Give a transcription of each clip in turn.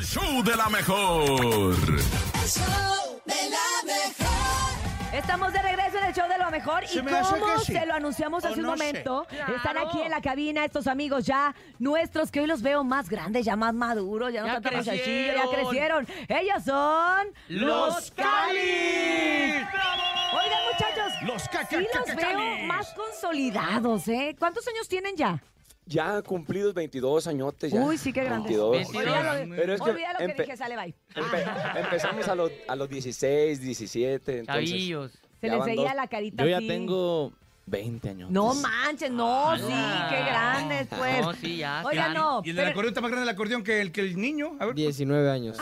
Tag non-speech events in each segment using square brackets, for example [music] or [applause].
el show de la mejor. El show de la mejor. Estamos de regreso en el show de lo mejor Se y me hace como que sí. se lo anunciamos O hace un no sé. momento, Claro. están aquí en la cabina estos amigos ya nuestros que hoy los veo más grandes, ya más maduros, ya no Ya tanto muchachillo, ya crecieron. crecieron. Ellos son ¡Los Calis! Oigan, muchachos, Los caca, sí los veo calis. más consolidados, ¿eh? ¿Cuántos años tienen ya? Ya cumplidos 22 años ya. Uy, sí, qué grandes. 22. 22. Olvídalo, Pero es que olvida lo que dije, sale, bye. empe- [laughs] empezamos a los, a los 16, 17. Entonces, Chavillos. Se ya les veía la carita Yo ya así. tengo 20 años. No manches, no, sí, qué grandes, pues. No, sí, ya. Oigan, sí. no. Y el del pero- acordeón está más grande el acordeón que el, que el niño. A ver, 19 años.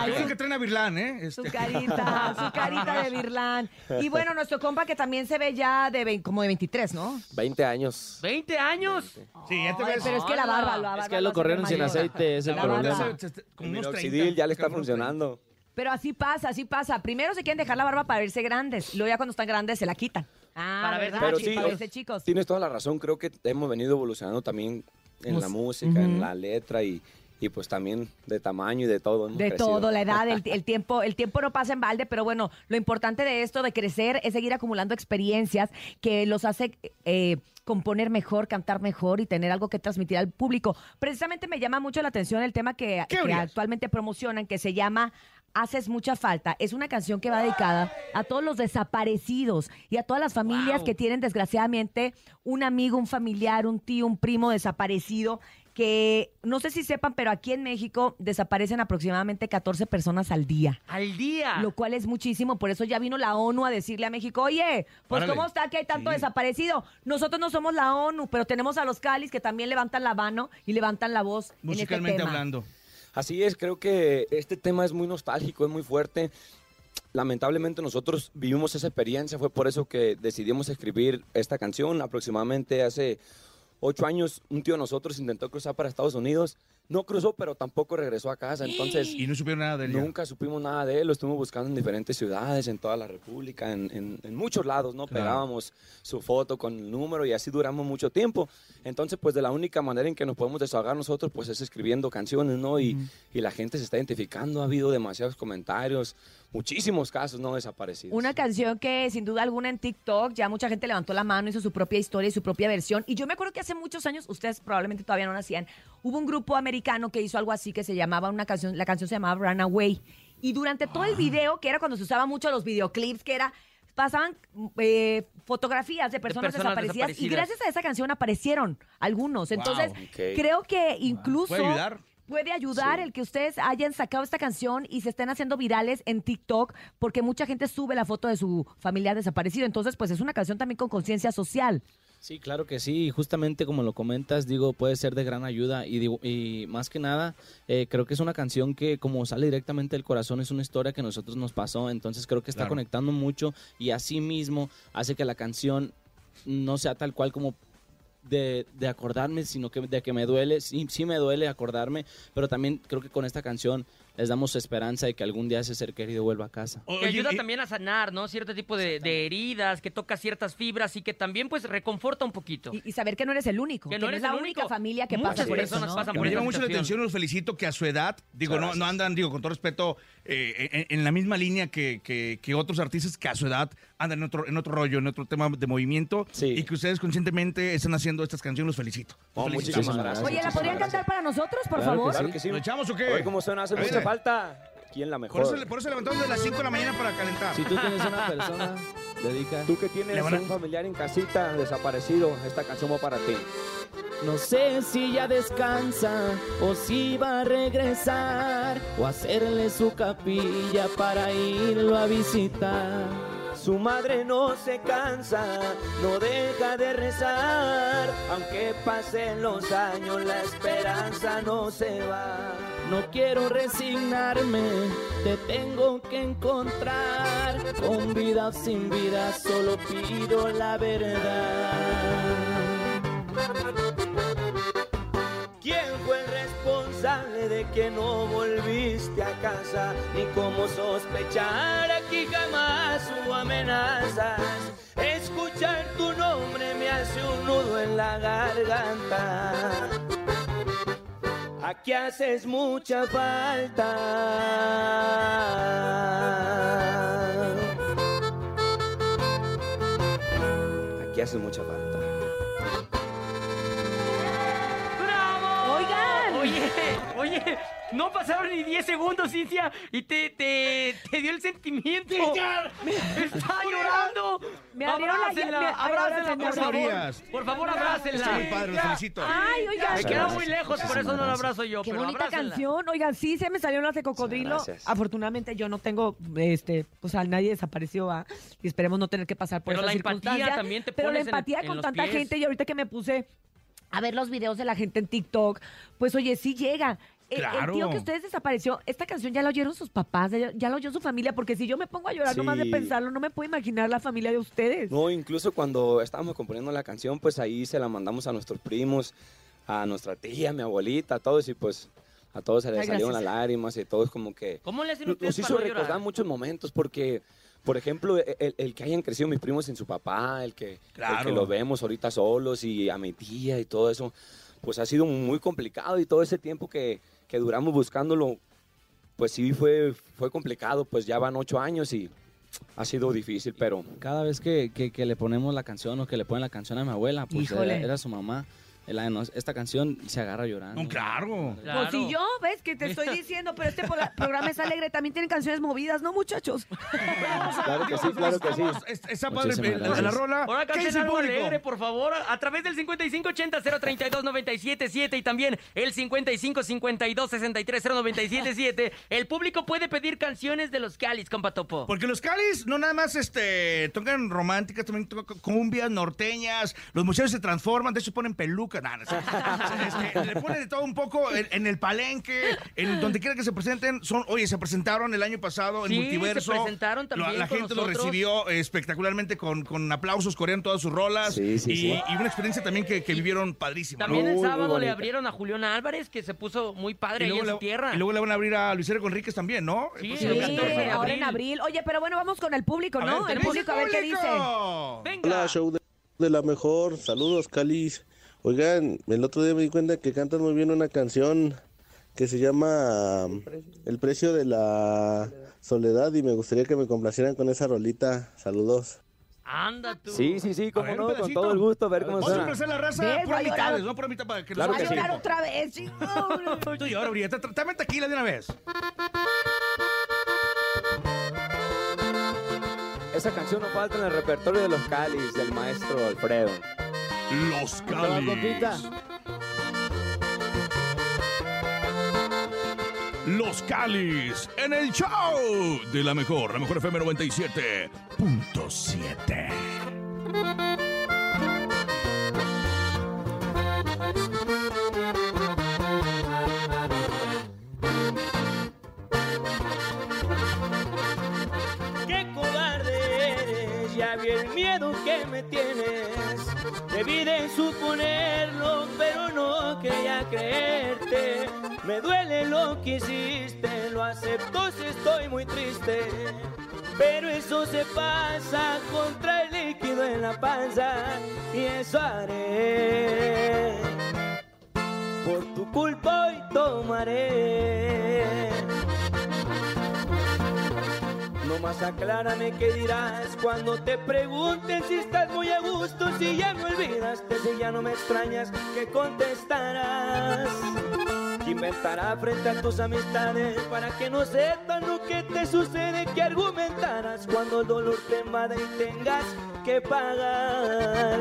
Ay, yo que traen a Virlán, ¿eh? Su Este. carita, su [laughs] carita de Virlán. Y bueno, nuestro compa que también se ve ya de como de 23, ¿no? 20 años. 20 años. Sí, ya te Ay, ves. pero es que la barba, la barba Es que lo corrieron sin aceite, es el La problema. se- como El unos 30, minoxidil ya le está como unos 30. funcionando. Pero así pasa, así pasa. Primero se quieren dejar la barba para verse grandes. Luego ya cuando están grandes se la quitan. Ah, Para verse ¿verdad? Pero Sí, sí, para verse chicos. Tienes toda la razón. Creo que hemos venido evolucionando también en la música, en la letra y, y pues también de tamaño y de todo. hemos De crecido. todo, la edad, el, [laughs] el tiempo, el tiempo no pasa en balde, pero bueno, lo importante de esto, de crecer, es seguir acumulando experiencias que los hace eh, componer mejor, cantar mejor y tener algo que transmitir al público. Precisamente me llama mucho la atención el tema que, actualmente promocionan, que se llama Haces mucha falta. Es una canción que va dedicada a todos los desaparecidos y a todas las familias Wow. que tienen desgraciadamente un amigo, un familiar, un tío, un primo desaparecido que no sé si sepan, pero aquí en México desaparecen aproximadamente 14 personas al día. Al día. Lo cual es muchísimo, por eso ya vino la ONU a decirle a México, oye, pues Párale. ¿cómo está que hay tanto Sí. desaparecido? Nosotros no somos la ONU, pero tenemos a los Calis que también levantan la mano y levantan la voz en este Musicalmente tema. hablando. Así es, creo que este tema es muy nostálgico, es muy fuerte. Lamentablemente nosotros vivimos esa experiencia, fue por eso que decidimos escribir esta canción. Aproximadamente hace ocho años un tío de nosotros intentó cruzar para Estados Unidos. No cruzó, pero tampoco regresó a casa. Entonces Y no supieron nada de él. ya. nunca supimos nada de él. Lo estuvimos buscando en diferentes ciudades, en toda la República, en, en- en muchos lados, ¿no? Claro. Pegábamos su foto con el número y así duramos mucho tiempo. Entonces, pues de la única manera en que nos podemos desahogar nosotros, pues es escribiendo canciones, ¿no? Y, y la gente se está identificando. Ha habido demasiados comentarios, muchísimos casos, ¿no? Desaparecidos. Una canción que sin duda alguna en TikTok ya mucha gente levantó la mano, hizo su propia historia y su propia versión. Y yo me acuerdo que hace muchos años, ustedes probablemente todavía no nacían, hubo un grupo americano que hizo algo así que se llamaba una canción, la canción se llamaba Runaway. Y durante todo Ah. el video, que era cuando se usaba mucho los videoclips, que era pasaban eh, fotografías de personas, personas desaparecidas, y gracias a esa canción aparecieron algunos. Entonces, creo que incluso ¿Puede ayudar? Puede ayudar Sí. el que ustedes hayan sacado esta canción y se estén haciendo virales en TikTok porque mucha gente sube la foto de su familiar desaparecido. Entonces, pues es una canción también con conciencia social. Sí, claro que sí. y Justamente como lo comentas, digo, puede ser de gran ayuda. Y, digo, y más que nada, eh, creo que es una canción que como sale directamente del corazón, es una historia que a nosotros nos pasó. Entonces creo que está Claro. conectando mucho y así mismo hace que la canción no sea tal cual como de, de acordarme, sino que de que me duele. Sí, sí me duele acordarme, pero también creo que con esta canción les damos esperanza de que algún día ese ser querido vuelva a casa. Que Oye, ayuda y- también a sanar, ¿no? Cierto tipo de, de heridas, que toca ciertas fibras y que también pues reconforta un poquito. Y, y saber que no eres el único, Que que no eres es la única familia que Muchas pasa por eso, personas ¿no? pasan Que por me llama mucho la atención, los felicito que a su edad, digo, no, andan, digo, con todo respeto, eh, en, en la misma línea que, que- que otros artistas que a su edad andan en otro, en otro rollo, en otro tema de movimiento, Sí. y que ustedes conscientemente están haciendo estas canciones, los felicito. Los Oh, felicito. muchísimas gracias. Oye, ¿la muchísimas podrían gracias. cantar para nosotros, por Claro que favor? Claro que sí. ¿Lo echamos o qué? Ver cómo suena, hace mucha falta. ¿Quién la Por mejor? eso, por eso levantamos de las 5 de la mañana para calentar. Si tú tienes una [laughs] persona, dedica. Tú que tienes a- un familiar en casita desaparecido, esta canción va para ti. No sé si ya descansa o si va a regresar o hacerle su capilla para irlo a visitar. Su madre no se cansa, no deja de rezar, aunque pasen los años la esperanza no se va. No quiero resignarme, te tengo que encontrar. Con vida o sin vida, solo pido la verdad. De que no volviste a casa? Ni cómo sospechar aquí jamás hubo amenazas. Escuchar tu nombre me hace un nudo en la garganta. Aquí haces mucha falta. Aquí haces mucha falta. No pasaron ni 10 segundos, Cintia, y te, te, te dio el sentimiento. ¡Está llorando! Me abrieron la- abrácenla, me- ay, abrácenla, abrácenla, por favor. Por favor, Está muy abrácenla. padre, felicito. Ay, oigan. Me queda muy lejos, por eso no la abrazo yo, Qué pero bonita abrácenla. canción. Oigan, sí se me salieron las de cocodrilo. Gracias. Afortunadamente yo no tengo, este, pues a nadie desapareció, ¿va? Y esperemos no tener que pasar por Pero esa la empatía circunstancia. también te Pero la empatía en con tanta pies. gente y ahorita que me puse a ver los videos de la gente en TikTok, pues oye, sí llega. El- El, Claro. tío que ustedes desapareció, esta canción ya la oyeron sus papás, ya, ya la oyó su familia, porque si yo me pongo a llorar nomás de Sí. pensarlo, no me puedo imaginar la familia de ustedes. No, incluso cuando estábamos componiendo la canción, pues ahí se la mandamos a nuestros primos, a nuestra tía, a mi abuelita, a todos y pues a todos se les Ay, salieron las lágrimas y todos como que ¿Cómo le hacen nos ustedes hizo para no recordar llorar? muchos momentos porque, por ejemplo, e, el, el que hayan crecido mis primos sin su papá, el que, el Claro. que lo vemos ahorita solos y a mi tía y todo eso, pues ha sido muy complicado y todo ese tiempo que, que duramos buscándolo, pues sí fue, fue complicado, pues ya van ocho años y ha sido difícil, pero... Cada vez que, que- que le ponemos la canción o que le ponen la canción a mi abuela, pues era su mamá. La- nos- esta canción se agarra llorando. No, claro. Claro. Pues si yo, ves que te estoy [laughs] diciendo, pero este pro- programa es alegre, también tienen canciones movidas, ¿no, muchachos? [laughs] Claro que sí, claro que sí. Está padre la, la rola. Ahora ¿Qué canten algo alegre, por favor, a través del 5580-032-977 y también el 5552-630977. El público puede pedir canciones de los Calis, compa Topo. Porque los Calis no nada más este, tocan románticas, también tocan cumbias, norteñas. Los muchachos se transforman, de hecho ponen pelucas. Nah, no sé. Este, le ponen de todo un poco en, en el palenque, en donde quiera que se presenten. Son, oye, se presentaron el año pasado en Sí, Multiverso. se presentaron también La, la con gente nosotros. recibió eh, espectacularmente con, con aplausos, corean todas sus rolas. Sí, sí, y, sí. y una experiencia también que, que vivieron padrísima. ¿no? También el sábado le abrieron a Julián Álvarez, que se puso muy padre ahí en su tierra. y luego le van a abrir a Luis Eric Conríquez también, ¿no? Sí, el Sí, 14 de ahora en abril. abril. Oye, pero bueno, vamos con el público, ¿no? ver, el ¿qué público, a ver qué dice. Venga. Hola, show de, de la mejor. Saludos, Calis. Oigan, el otro día me di cuenta que cantan muy bien una canción que se llama El precio de la soledad y me gustaría que me complacieran con esa rolita. Saludos. Anda tú. Sí, sí, sí, como no, con todo el gusto, a ver cómo Vamos a la raza por Va a llorar. mitades, ¿no? Por mitad para que Claro sí. llorar otra vez, chingón. Tú y ahora, Brilla, tra- tráeme tequila de una vez. Esa canción no falta en el repertorio de los Calis del maestro Alfredo. Los Calis. Los Calis en el show de la mejor, la mejor FM 97.7. ya vi el miedo que me tienes. Debí de suponerlo, pero no quería creerte. Me duele lo que hiciste, lo acepto si estoy muy triste. Pero eso se pasa contra el líquido en la panza y eso haré. Por tu culpa hoy tomaré. Más aclárame qué dirás cuando te pregunten si estás muy a gusto, si ya me olvidaste, si ya no me extrañas, ¿qué contestarás? ¿Qué inventará frente a tus amistades para que no sepan lo que te sucede? ¿Qué argumentarás cuando el dolor te invade y tengas que pagar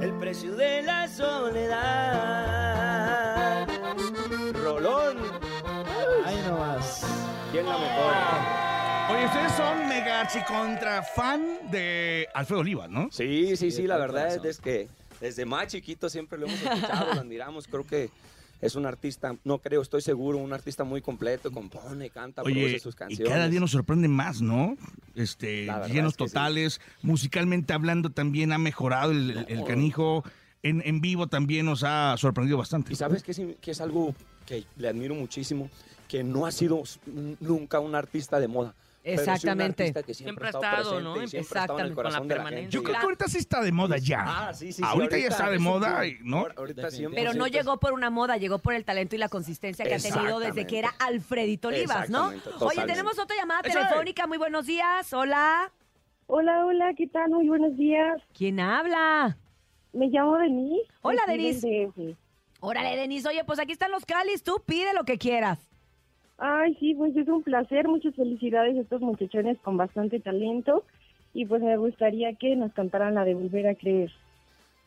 el precio de la soledad? Rolón, Ahí nomás. ¿quién la mejor? Ustedes son mega archicontra fan de Alfredo Olivas, ¿no? Sí, sí, sí, la verdad es que desde más chiquito siempre lo hemos escuchado, lo admiramos, creo que es un artista, no creo, estoy seguro, un artista muy completo, compone, canta, Oye, produce sus y canciones. cada día nos sorprende más, ¿no? Este, llenos es que sí. totales, musicalmente hablando también ha mejorado el, el- el canijo, en, en vivo también nos ha sorprendido bastante. Y sabes que es, que es algo que le admiro muchísimo, que no ha sido nunca un artista de moda. Pero sí un Exactamente. que Siempre ha estado ¿no? siempre ha estado en el Exactamente. Con la corazón de la permanencia. Yo creo que ahorita sí está de moda ya. Ah, sí, sí, sí, ahorita, ya está de moda, y- ¿no? Ahor- Ahorita 100%. Pero no llegó por una moda, llegó por el talento y la consistencia que ha tenido desde que era Alfredito Olivas, ¿no? Oye, tenemos otra llamada telefónica. Muy buenos días. Hola. Hola, hola, ¿qué tal? Muy buenos días. ¿Quién habla? Me llamo Denise. Hola, Denise. Órale, Denise. Oye, pues aquí están los calis. Tú pide lo que quieras. Ay, sí, pues es un placer. Muchas felicidades a estos muchachones con bastante talento. Y pues me gustaría que nos cantaran la de Volver a Creer.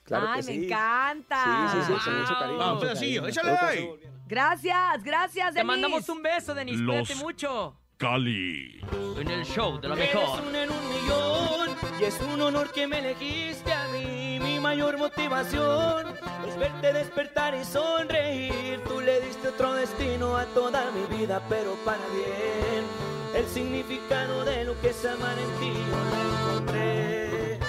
Claro Ay, que me sí. encanta. Sí, sí, sí, con mucho cariño. Vamos, un pedacillo, échale ahí. Gracias, gracias, Te Denise. mandamos un beso, Denis. Los- Cuídate mucho. Cali. En el show de la Eres mejor. uno en un millón y es un honor que me elegiste a mí. Mi mayor motivación es verte despertar y sonreír. Tú otro destino a toda mi vida, pero para bien. El significado de lo que es amar en ti yo lo encontré.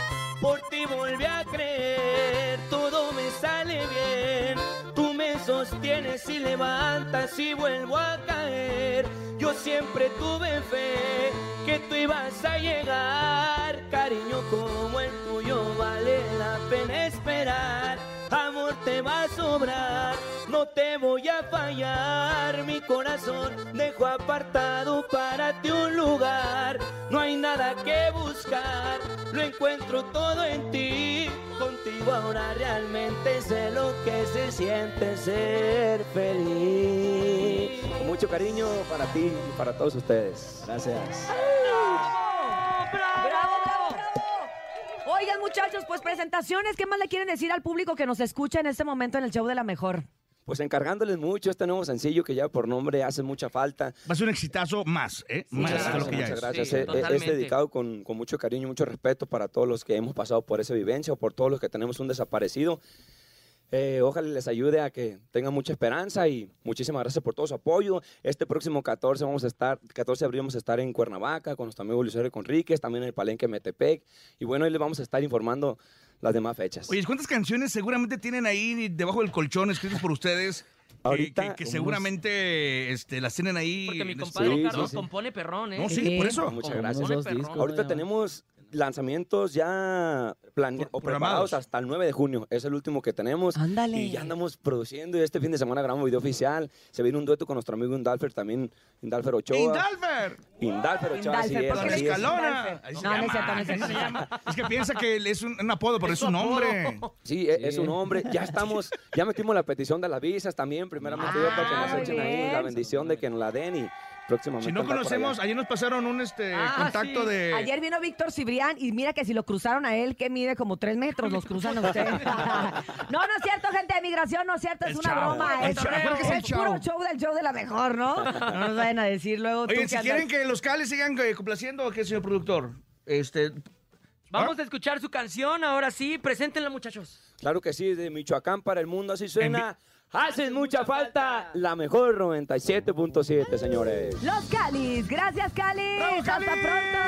Por ti volví a creer, todo me sale bien. Tú me sostienes y levantas y vuelvo a caer. Yo siempre tuve fe que tú ibas a llegar. Cariño como el tuyo vale la pena esperar. Amor te va a sobrar, te voy a fallar. Mi corazón dejo apartado para ti un lugar. No hay nada que buscar, lo encuentro todo en ti. Contigo ahora realmente sé lo que se siente ser feliz. Con mucho cariño para ti y para todos ustedes. Gracias. ¡Bravo, bravo, bravo! Oigan, muchachos, pues presentaciones. ¿Qué más le quieren decir al público que nos escucha en este momento en el show de la mejor? Pues encargándoles mucho este nuevo sencillo que ya por nombre hace mucha falta. Va a ser un exitazo más, ¿eh? más Muchas de lo gracias, que ya muchas es. gracias. Sí, Es- es, totalmente. dedicado con, con mucho cariño y mucho respeto para todos los que hemos pasado por esa vivencia o por todos los que tenemos un desaparecido. Eh, ojalá les ayude a que tengan mucha esperanza y muchísimas gracias por todo su apoyo. Este próximo 14 vamos a estar, 14 de abril vamos a estar en Cuernavaca con nuestro amigo Luis Enrique Conríquez, también en el Palenque Metepec. Y bueno, ahí les vamos a estar informando las demás fechas. Oye, ¿cuántas canciones seguramente tienen ahí debajo del colchón escritas por ustedes? que- Ahorita, que, seguramente este, las tienen ahí. Porque mi compadre Sí, Carlos sí, sí. compone perrón, ¿eh? No, sí, Sí. por eso. Muchas gracias. Ahorita tenemos lanzamientos ya plane- Pro- o programados. preparados hasta el 9 de junio. Es el último que tenemos. Ándale. Y ya andamos produciendo y este fin de semana grabamos video oficial. Se viene un dueto con nuestro amigo Indalfer también, Indalfer Ochoa. ¡Indalfer! Indalfer Ochoa, así es, porque así es. Escalona. No, no es llama, cierto, no es así cierto. se llama. Es que piensa que es un, un apodo, pero es un nombre. Sí, e- es un hombre. Ya estamos, ya metimos la petición de las visas también. Primeramente yo para que Ah, nos muy echen ahí la bendición de que nos la den y próximamente. Si no conocemos, ayer nos pasaron un este Ah, contacto sí. de. Ayer vino Víctor Cibrián y mira que si lo cruzaron a él, que mide como tres metros, los cruzan a ustedes. [laughs] [laughs] no, no es cierto, gente de migración, no es cierto, es El una show, broma. el Es, show, es el es puro show. show del show de la mejor, ¿no? No nos vayan a decir luego tú Oye, que si andas- quieren que los cales sigan eh, complaciendo, ¿qué, señor productor? Este. Vamos a escuchar su canción, ahora sí. Preséntenla, muchachos. Claro que sí, de Michoacán para el mundo, así suena. Hacen mucha falta la mejor 97.7, señores. Los Calis, gracias Calis. ¡Bravo, Hasta pronto.